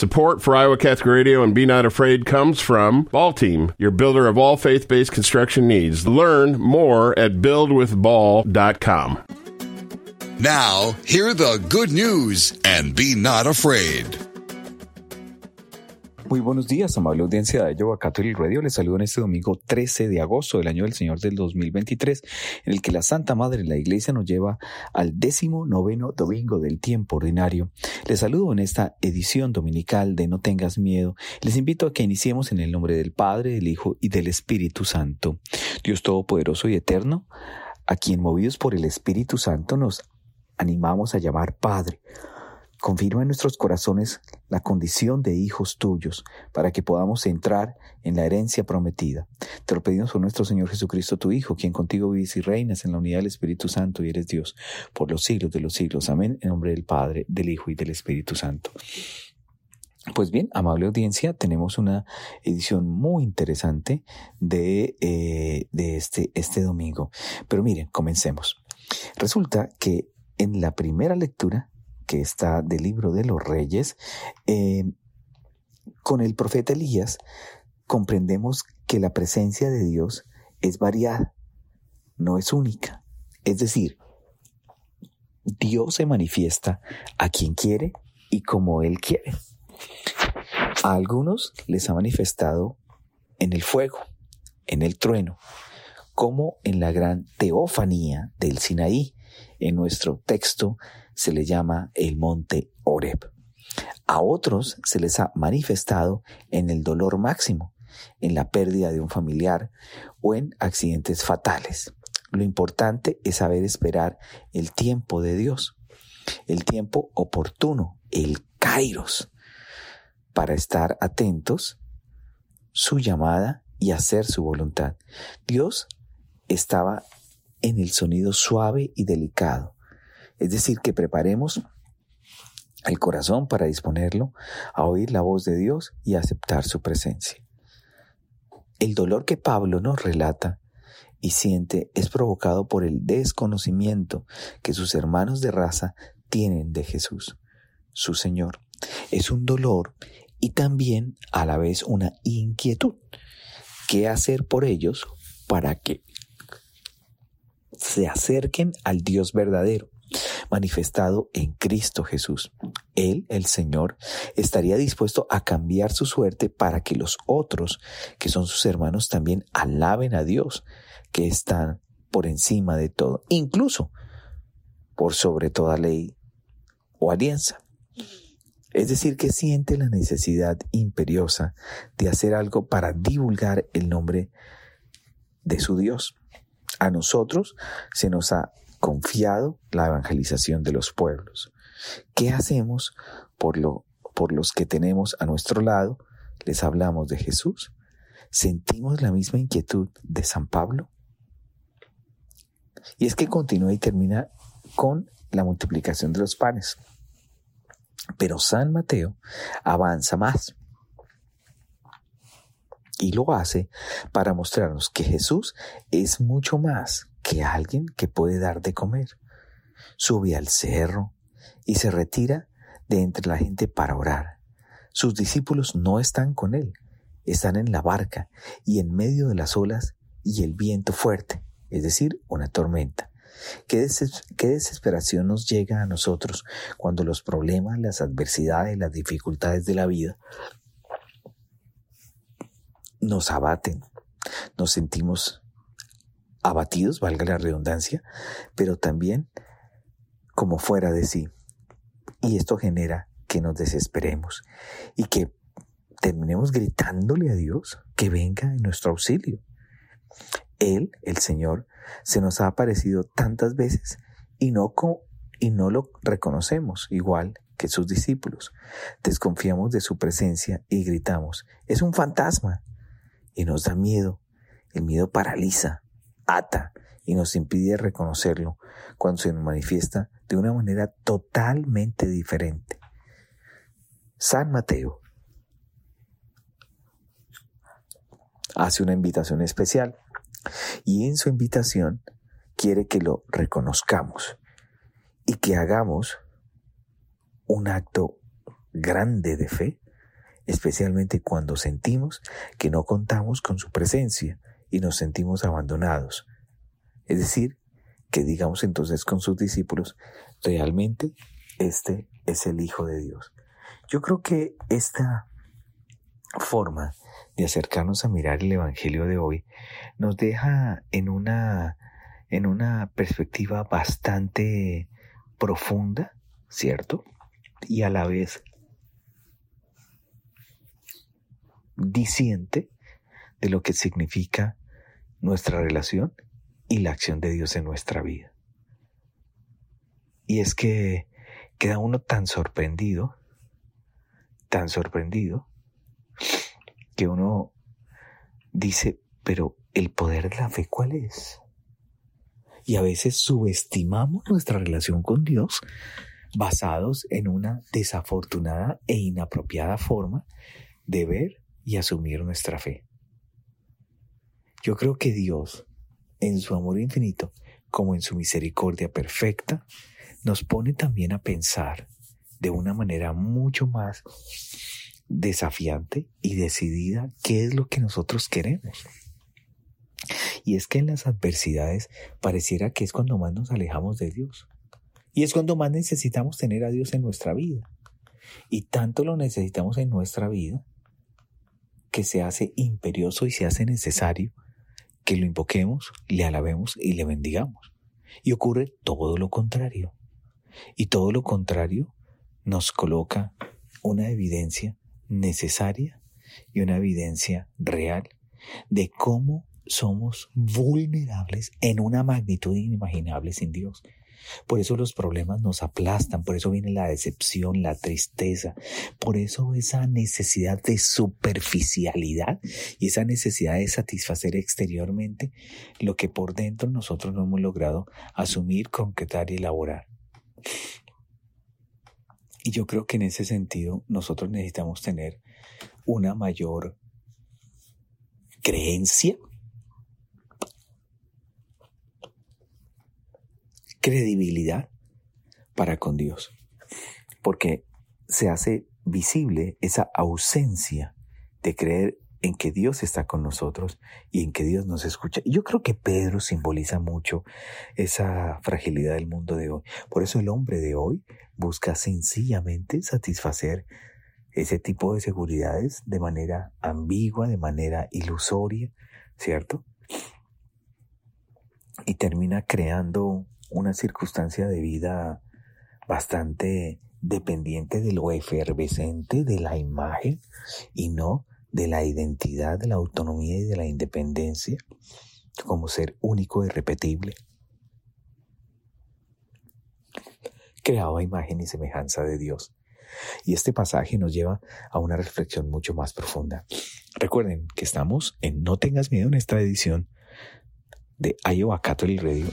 Support for Iowa Catholic Radio and Be Not Afraid comes from Ball Team, your builder of all faith based construction needs. Learn more at buildwithball.com. Now, hear the good news and be not afraid. Muy buenos días, amable audiencia de Iowa Catholic Radio. Les saludo en este domingo 13 de agosto del año del Señor del 2023, en el que la Santa Madre de la Iglesia nos lleva al décimo noveno domingo del tiempo ordinario. Les saludo en esta edición dominical de No tengas miedo. Les invito a que iniciemos en el nombre del Padre, del Hijo y del Espíritu Santo. Dios Todopoderoso y Eterno, a quien movidos por el Espíritu Santo nos animamos a llamar Padre. Confirma en nuestros corazones la condición de hijos tuyos para que podamos entrar en la herencia prometida. Te lo pedimos por nuestro Señor Jesucristo, tu Hijo, quien contigo vives y reinas en la unidad del Espíritu Santo y eres Dios por los siglos de los siglos. Amén. En nombre del Padre, del Hijo y del Espíritu Santo. Pues bien, amable audiencia, tenemos una edición muy interesante de, eh, de este, este domingo. Pero miren, comencemos. Resulta que en la primera lectura que está del libro de los reyes, eh, con el profeta Elías comprendemos que la presencia de Dios es variada, no es única. Es decir, Dios se manifiesta a quien quiere y como Él quiere. A algunos les ha manifestado en el fuego, en el trueno, como en la gran teofanía del Sinaí. En nuestro texto se le llama el monte Oreb. A otros se les ha manifestado en el dolor máximo, en la pérdida de un familiar o en accidentes fatales. Lo importante es saber esperar el tiempo de Dios, el tiempo oportuno, el kairos, para estar atentos, su llamada y hacer su voluntad. Dios estaba en el sonido suave y delicado, es decir, que preparemos el corazón para disponerlo a oír la voz de Dios y aceptar su presencia. El dolor que Pablo nos relata y siente es provocado por el desconocimiento que sus hermanos de raza tienen de Jesús, su Señor. Es un dolor y también a la vez una inquietud. ¿Qué hacer por ellos para que se acerquen al Dios verdadero? manifestado en Cristo Jesús. Él, el Señor, estaría dispuesto a cambiar su suerte para que los otros, que son sus hermanos, también alaben a Dios, que está por encima de todo, incluso por sobre toda ley o alianza. Es decir, que siente la necesidad imperiosa de hacer algo para divulgar el nombre de su Dios. A nosotros se nos ha confiado la evangelización de los pueblos. ¿Qué hacemos por, lo, por los que tenemos a nuestro lado? ¿Les hablamos de Jesús? ¿Sentimos la misma inquietud de San Pablo? Y es que continúa y termina con la multiplicación de los panes. Pero San Mateo avanza más y lo hace para mostrarnos que Jesús es mucho más que alguien que puede dar de comer. Sube al cerro y se retira de entre la gente para orar. Sus discípulos no están con él, están en la barca y en medio de las olas y el viento fuerte, es decir, una tormenta. ¿Qué, desesperación nos llega a nosotros cuando los problemas, las adversidades, las dificultades de la vida nos abaten, nos sentimos abatidos, valga la redundancia, pero también como fuera de sí. Y esto genera que nos desesperemos y que terminemos gritándole a Dios que venga en nuestro auxilio. Él, el Señor, se nos ha aparecido tantas veces y no, y no lo reconocemos igual que sus discípulos. Desconfiamos de su presencia y gritamos, es un fantasma. Y nos da miedo. El miedo paraliza, ata y nos impide reconocerlo cuando se nos manifiesta de una manera totalmente diferente. San Mateo hace una invitación especial y en su invitación quiere que lo reconozcamos y que hagamos un acto grande de fe especialmente cuando sentimos que no contamos con su presencia y nos sentimos abandonados. Es decir, que digamos entonces con sus discípulos, realmente este es el Hijo de Dios. Yo creo que esta forma de acercarnos a mirar el Evangelio de hoy nos deja en una, en una perspectiva bastante profunda, ¿cierto? Y a la vez diciente de lo que significa nuestra relación y la acción de Dios en nuestra vida. Y es que queda uno tan sorprendido, tan sorprendido, que uno dice, pero el poder de la fe, ¿cuál es? Y a veces subestimamos nuestra relación con Dios basados en una desafortunada e inapropiada forma de ver y asumir nuestra fe. Yo creo que Dios, en su amor infinito, como en su misericordia perfecta, nos pone también a pensar de una manera mucho más desafiante y decidida qué es lo que nosotros queremos. Y es que en las adversidades pareciera que es cuando más nos alejamos de Dios. Y es cuando más necesitamos tener a Dios en nuestra vida. Y tanto lo necesitamos en nuestra vida que se hace imperioso y se hace necesario que lo invoquemos, le alabemos y le bendigamos. Y ocurre todo lo contrario. Y todo lo contrario nos coloca una evidencia necesaria y una evidencia real de cómo somos vulnerables en una magnitud inimaginable sin Dios. Por eso los problemas nos aplastan, por eso viene la decepción, la tristeza, por eso esa necesidad de superficialidad y esa necesidad de satisfacer exteriormente lo que por dentro nosotros no hemos logrado asumir, concretar y elaborar. Y yo creo que en ese sentido nosotros necesitamos tener una mayor creencia, credibilidad para con Dios. Porque se hace visible esa ausencia de creer en que Dios está con nosotros y en que Dios nos escucha. Yo creo que Pedro simboliza mucho esa fragilidad del mundo de hoy. Por eso el hombre de hoy busca sencillamente satisfacer ese tipo de seguridades de manera ambigua, de manera ilusoria, ¿cierto? Y termina creando una circunstancia de vida bastante dependiente de lo efervescente de la imagen y no de la identidad, de la autonomía y de la independencia como ser único e irrepetible. Creado a imagen y semejanza de Dios. Y este pasaje nos lleva a una reflexión mucho más profunda. Recuerden que estamos en No tengas miedo en esta edición de Iowa Catholic Radio.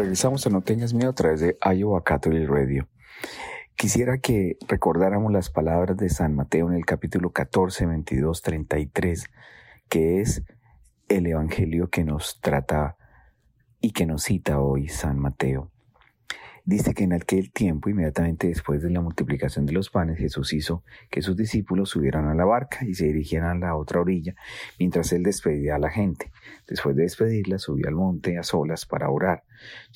Regresamos a No Tengas Miedo a través de Iowa Catholic Radio. Quisiera que recordáramos las palabras de San Mateo en el capítulo 14, 22, 33, que es el evangelio que nos trata y que nos cita hoy San Mateo. Dice que en aquel tiempo, inmediatamente después de la multiplicación de los panes, Jesús hizo que sus discípulos subieran a la barca y se dirigieran a la otra orilla, mientras él despedía a la gente. Después de despedirla, subió al monte a solas para orar.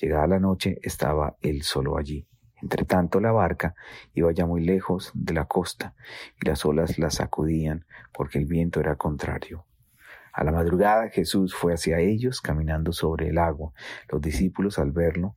Llegada la noche, estaba él solo allí. Entre tanto, la barca iba ya muy lejos de la costa y las olas la sacudían porque el viento era contrario. A la madrugada Jesús fue hacia ellos caminando sobre el agua. Los discípulos al verlo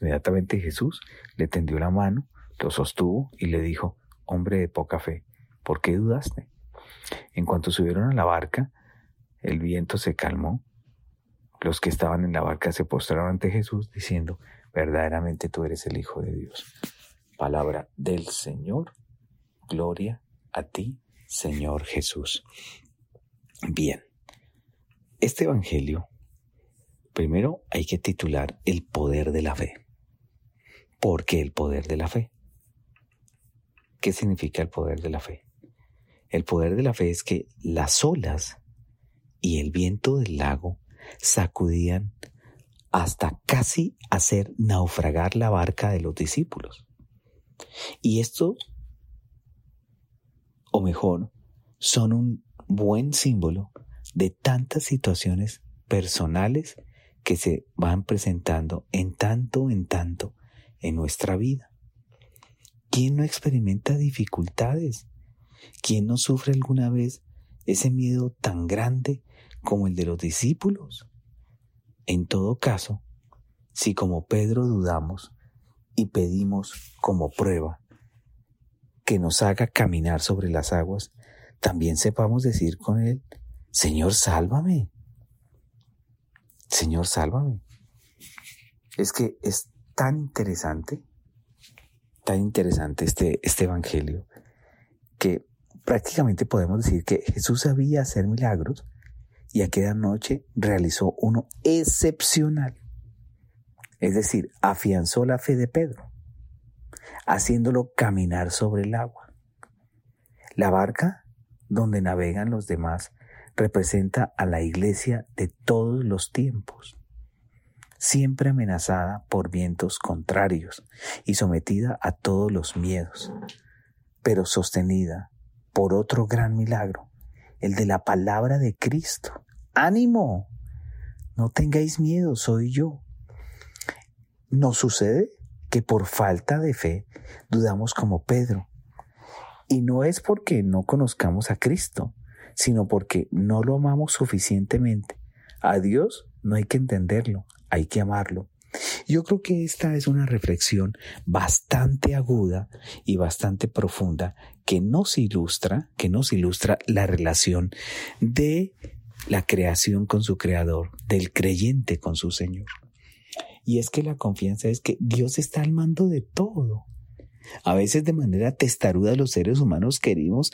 Inmediatamente Jesús le tendió la mano, lo sostuvo y le dijo, Hombre de poca fe, ¿por qué dudaste? En cuanto subieron a la barca, el viento se calmó. Los que estaban en la barca se postraron ante Jesús diciendo, verdaderamente tú eres el Hijo de Dios. Palabra del Señor. Gloria a ti, Señor Jesús. Bien, este Evangelio, primero hay que titular el poder de la fe. ¿Por qué el poder de la fe? ¿Qué significa el poder de la fe? El poder de la fe es que las olas y el viento del lago sacudían hasta casi hacer naufragar la barca de los discípulos. Y esto, o mejor, son un buen símbolo de tantas situaciones personales que se van presentando en tanto en tanto en nuestra vida. ¿Quién no experimenta dificultades? ¿Quién no sufre alguna vez ese miedo tan grande como el de los discípulos? En todo caso, si como Pedro dudamos y pedimos como prueba que nos haga caminar sobre las aguas, también sepamos decir con él, Señor, sálvame. Señor, sálvame. Es que es tan interesante, tan interesante este, este Evangelio, que prácticamente podemos decir que Jesús sabía hacer milagros y aquella noche realizó uno excepcional. Es decir, afianzó la fe de Pedro, haciéndolo caminar sobre el agua. La barca donde navegan los demás representa a la iglesia de todos los tiempos, siempre amenazada por vientos contrarios y sometida a todos los miedos, pero sostenida por otro gran milagro, el de la palabra de Cristo. ánimo, no tengáis miedo, soy yo. Nos sucede que por falta de fe dudamos como Pedro. Y no es porque no conozcamos a Cristo, sino porque no lo amamos suficientemente. A Dios no hay que entenderlo, hay que amarlo. Yo creo que esta es una reflexión bastante aguda y bastante profunda que nos ilustra, que nos ilustra la relación de la creación con su creador, del creyente con su Señor. Y es que la confianza es que Dios está al mando de todo. A veces de manera testaruda los seres humanos queremos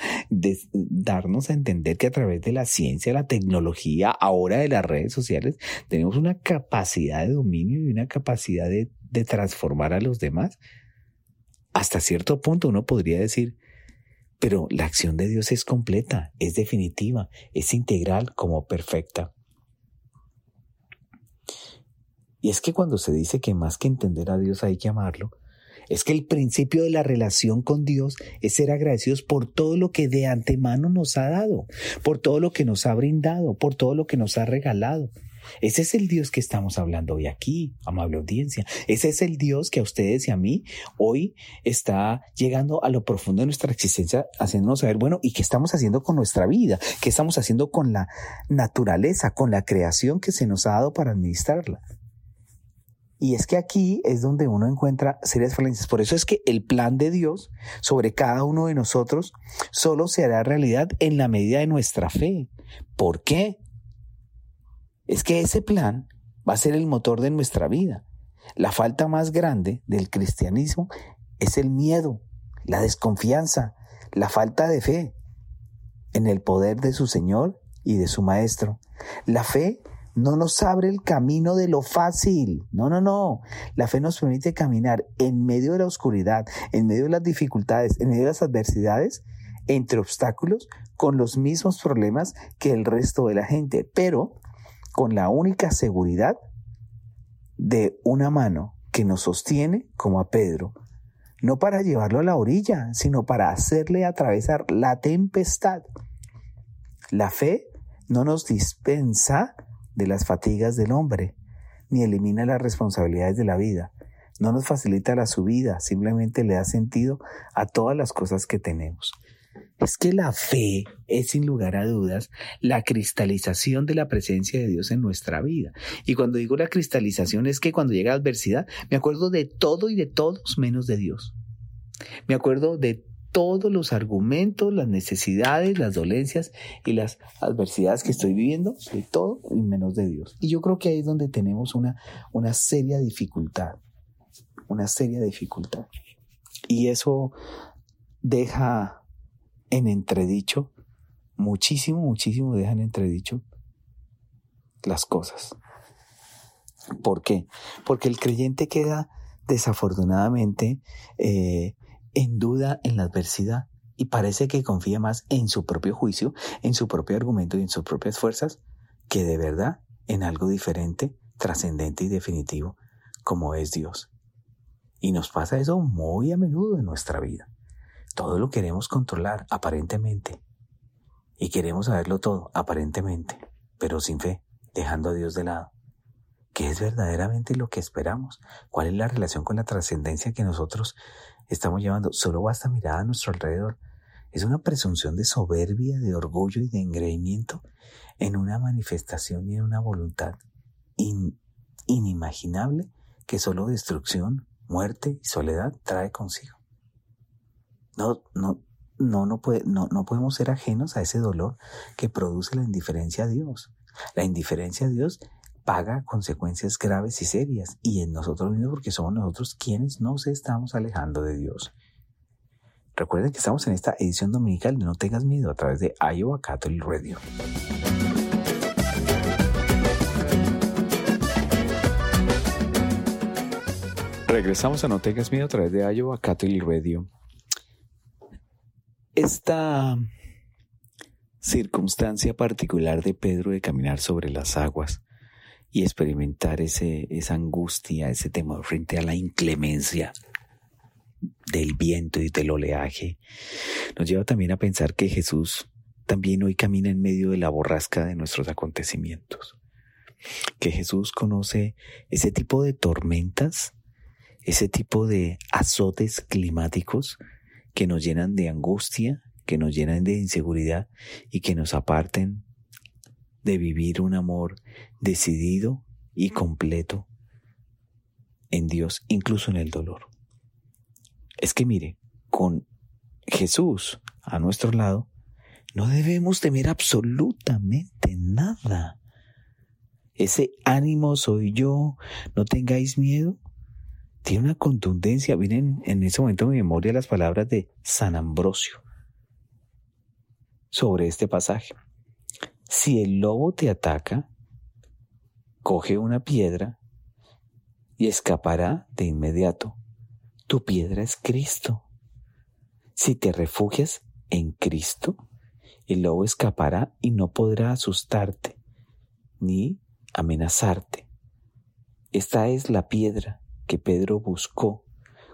darnos a entender que a través de la ciencia, la tecnología, ahora de las redes sociales, tenemos una capacidad de dominio y una capacidad de, de transformar a los demás. Hasta cierto punto uno podría decir, pero la acción de Dios es completa, es definitiva, es integral como perfecta. Y es que cuando se dice que más que entender a Dios hay que amarlo, es que el principio de la relación con Dios es ser agradecidos por todo lo que de antemano nos ha dado, por todo lo que nos ha brindado, por todo lo que nos ha regalado. Ese es el Dios que estamos hablando hoy aquí, amable audiencia. Ese es el Dios que a ustedes y a mí hoy está llegando a lo profundo de nuestra existencia, haciéndonos saber, bueno, ¿y qué estamos haciendo con nuestra vida? ¿Qué estamos haciendo con la naturaleza, con la creación que se nos ha dado para administrarla? Y es que aquí es donde uno encuentra serias falencias. Por eso es que el plan de Dios sobre cada uno de nosotros solo se hará realidad en la medida de nuestra fe. ¿Por qué? Es que ese plan va a ser el motor de nuestra vida. La falta más grande del cristianismo es el miedo, la desconfianza, la falta de fe en el poder de su Señor y de su Maestro. La fe no nos abre el camino de lo fácil. No, no, no. La fe nos permite caminar en medio de la oscuridad, en medio de las dificultades, en medio de las adversidades, entre obstáculos, con los mismos problemas que el resto de la gente, pero con la única seguridad de una mano que nos sostiene como a Pedro, no para llevarlo a la orilla, sino para hacerle atravesar la tempestad. La fe no nos dispensa de las fatigas del hombre, ni elimina las responsabilidades de la vida. No nos facilita la subida, simplemente le da sentido a todas las cosas que tenemos. Es que la fe es sin lugar a dudas la cristalización de la presencia de Dios en nuestra vida. Y cuando digo la cristalización es que cuando llega la adversidad me acuerdo de todo y de todos menos de Dios. Me acuerdo de todos los argumentos, las necesidades, las dolencias y las adversidades que estoy viviendo, de todo y menos de Dios. Y yo creo que ahí es donde tenemos una, una seria dificultad. una seria dificultad. Y eso deja en entredicho, muchísimo, muchísimo deja en entredicho las cosas. ¿Por qué? Porque el creyente queda desafortunadamente eh, en duda en la adversidad y parece que confía más en su propio juicio, en su propio argumento y en sus propias fuerzas, que de verdad en algo diferente, trascendente y definitivo, como es Dios. Y nos pasa eso muy a menudo en nuestra vida. Todo lo queremos controlar, aparentemente. Y queremos saberlo todo, aparentemente, pero sin fe, dejando a Dios de lado. ¿Qué es verdaderamente lo que esperamos? ¿Cuál es la relación con la trascendencia que nosotros estamos llevando? Solo basta mirar a nuestro alrededor. Es una presunción de soberbia, de orgullo y de engreimiento en una manifestación y en una voluntad inimaginable que solo destrucción, muerte y soledad trae consigo. No, no, no, no, puede, no, no podemos ser ajenos a ese dolor que produce la indiferencia a Dios. La indiferencia a Dios paga consecuencias graves y serias, y en nosotros mismos porque somos nosotros quienes nos estamos alejando de Dios. Recuerden que estamos en esta edición dominical de No tengas miedo a través de Iowa Catholic Radio. Regresamos a No tengas miedo a través de Iowa Catholic Radio. Esta circunstancia particular de Pedro de caminar sobre las aguas y experimentar ese, esa angustia, ese temor frente a la inclemencia del viento y del oleaje, nos lleva también a pensar que Jesús también hoy camina en medio de la borrasca de nuestros acontecimientos, que Jesús conoce ese tipo de tormentas, ese tipo de azotes climáticos que nos llenan de angustia, que nos llenan de inseguridad y que nos aparten de vivir un amor decidido y completo en Dios, incluso en el dolor. Es que mire, con Jesús a nuestro lado, no debemos temer absolutamente nada. Ese ánimo soy yo, no tengáis miedo, tiene una contundencia. Vienen en ese momento en mi memoria las palabras de San Ambrosio sobre este pasaje. Si el lobo te ataca, coge una piedra y escapará de inmediato. Tu piedra es Cristo. Si te refugias en Cristo, el lobo escapará y no podrá asustarte ni amenazarte. Esta es la piedra que Pedro buscó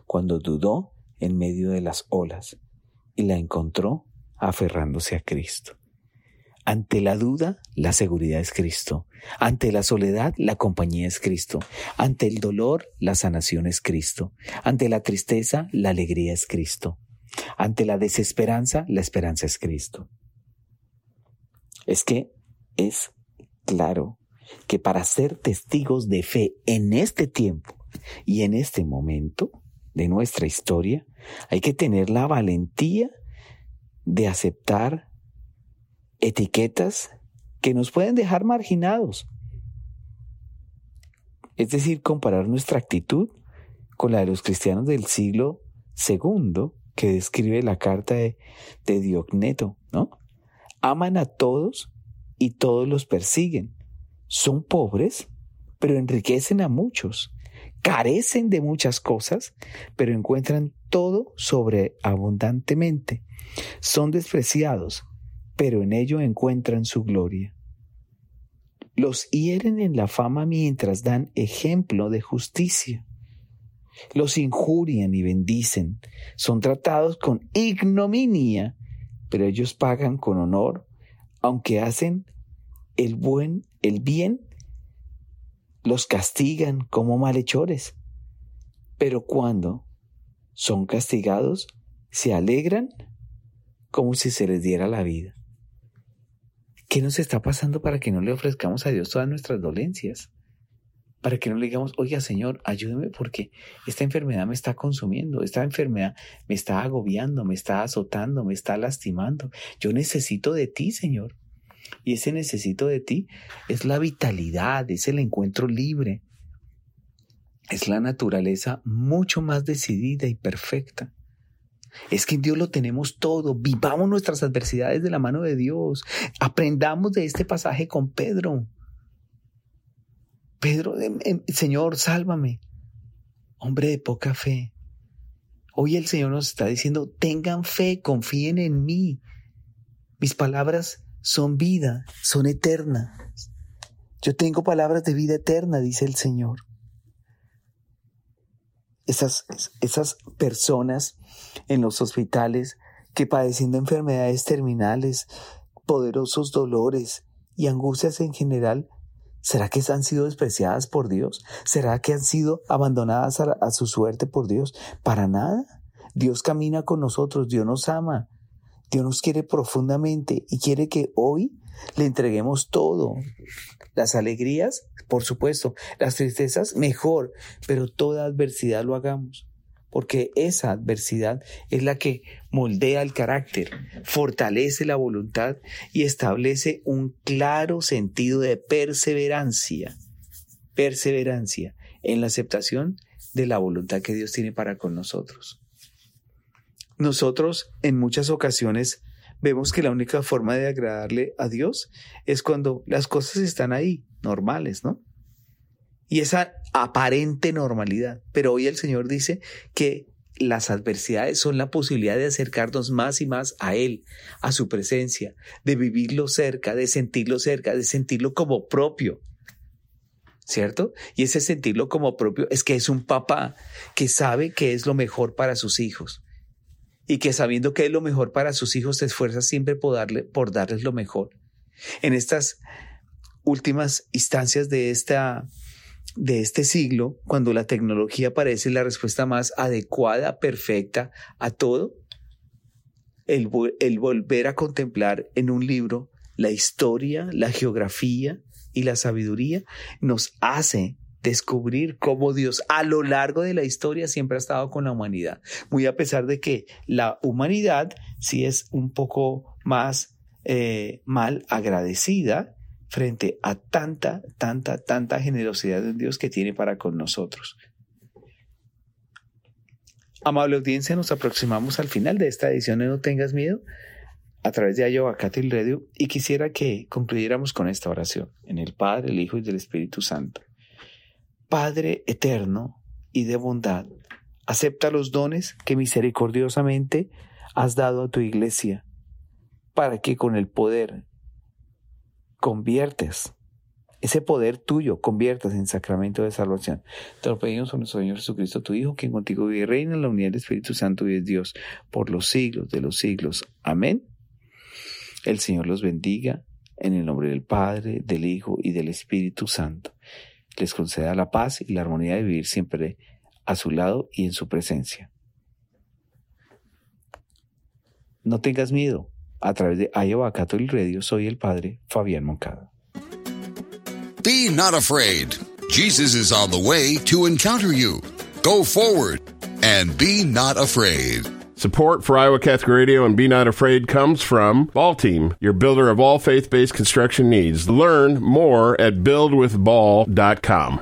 cuando dudó en medio de las olas y la encontró aferrándose a Cristo. Ante la duda, la seguridad es Cristo. Ante la soledad, la compañía es Cristo. Ante el dolor, la sanación es Cristo. Ante la tristeza, la alegría es Cristo. Ante la desesperanza, la esperanza es Cristo. Es que es claro que para ser testigos de fe en este tiempo y en este momento de nuestra historia, hay que tener la valentía de aceptar etiquetas que nos pueden dejar marginados. Es decir, comparar nuestra actitud con la de los cristianos del siglo II que describe la carta de, de Diogneto, ¿no? Aman a todos y todos los persiguen. Son pobres, pero enriquecen a muchos. Carecen de muchas cosas, pero encuentran todo sobreabundantemente. Son despreciados, pero en ello encuentran su gloria. Los hieren en la fama mientras dan ejemplo de justicia. Los injurian y bendicen. Son tratados con ignominia, pero ellos pagan con honor, aunque hacen el buen, el bien, los castigan como malhechores. Pero cuando son castigados, se alegran como si se les diera la vida. ¿Qué nos está pasando para que no le ofrezcamos a Dios todas nuestras dolencias? Para que no le digamos, oiga Señor, ayúdeme porque esta enfermedad me está consumiendo, esta enfermedad me está agobiando, me está azotando, me está lastimando. Yo necesito de ti, Señor. Y ese necesito de ti es la vitalidad, es el encuentro libre. es la naturaleza mucho más decidida y perfecta. Es que en Dios lo tenemos todo. Vivamos nuestras adversidades de la mano de Dios. Aprendamos de este pasaje con Pedro. Pedro, em, em, Señor, sálvame. Hombre de poca fe. Hoy el Señor nos está diciendo, tengan fe, confíen en mí. Mis palabras son vida, son eternas. Yo tengo palabras de vida eterna, dice el Señor. Esas, esas personas en los hospitales que padeciendo enfermedades terminales, poderosos dolores y angustias en general, ¿será que han sido despreciadas por Dios? ¿Será que han sido abandonadas a, a su suerte por Dios? Para nada. Dios camina con nosotros, Dios nos ama, Dios nos quiere profundamente y quiere que hoy le entreguemos todo. Las alegrías, por supuesto, las tristezas, mejor, pero toda adversidad lo hagamos, porque esa adversidad es la que moldea el carácter, fortalece la voluntad y establece un claro sentido de perseverancia, perseverancia en la aceptación de la voluntad que Dios tiene para con nosotros. Nosotros en muchas ocasiones vemos que la única forma de agradarle a Dios es cuando las cosas están ahí, normales, ¿no? Y esa aparente normalidad. Pero hoy el Señor dice que las adversidades son la posibilidad de acercarnos más y más a Él, a su presencia, de vivirlo cerca, de sentirlo cerca, de sentirlo como propio. ¿Cierto? Y ese sentirlo como propio es que es un papá que sabe que es lo mejor para sus hijos y que sabiendo que es lo mejor para sus hijos se esfuerza siempre por, darle, por darles lo mejor. En estas últimas instancias de, esta, de este siglo, cuando la tecnología parece la respuesta más adecuada, perfecta a todo, el, volver a contemplar en un libro la historia, la geografía y la sabiduría nos hace descubrir cómo Dios a lo largo de la historia siempre ha estado con la humanidad. Muy a pesar de que la humanidad sí es un poco más eh, mal agradecida frente a tanta, tanta, tanta generosidad de Dios que tiene para con nosotros. Amable audiencia, nos aproximamos al final de esta edición de No Tengas Miedo a través de Iowa Cattle Radio y quisiera que concluyéramos con esta oración en el Padre, el Hijo y del Espíritu Santo. Padre eterno y de bondad, acepta los dones que misericordiosamente has dado a tu iglesia, para que con el poder conviertes, ese poder tuyo conviertas en sacramento de salvación. Te lo pedimos a nuestro Señor Jesucristo, tu Hijo, quien contigo vive y reina en la unidad del Espíritu Santo y es Dios por los siglos de los siglos. Amén. El Señor los bendiga en el nombre del Padre, del Hijo y del Espíritu Santo les conceda la paz y la armonía de vivir siempre a su lado y en su presencia. No tengas miedo. A través de Iowa Catholic Radio soy el Padre Fabián Moncada. Be not afraid. Jesus is on the way to encounter you. Go forward and be not afraid. Support for Iowa Catholic Radio and Be Not Afraid comes from Ball Team, your builder of all faith based construction needs. Learn more at buildwithball.com.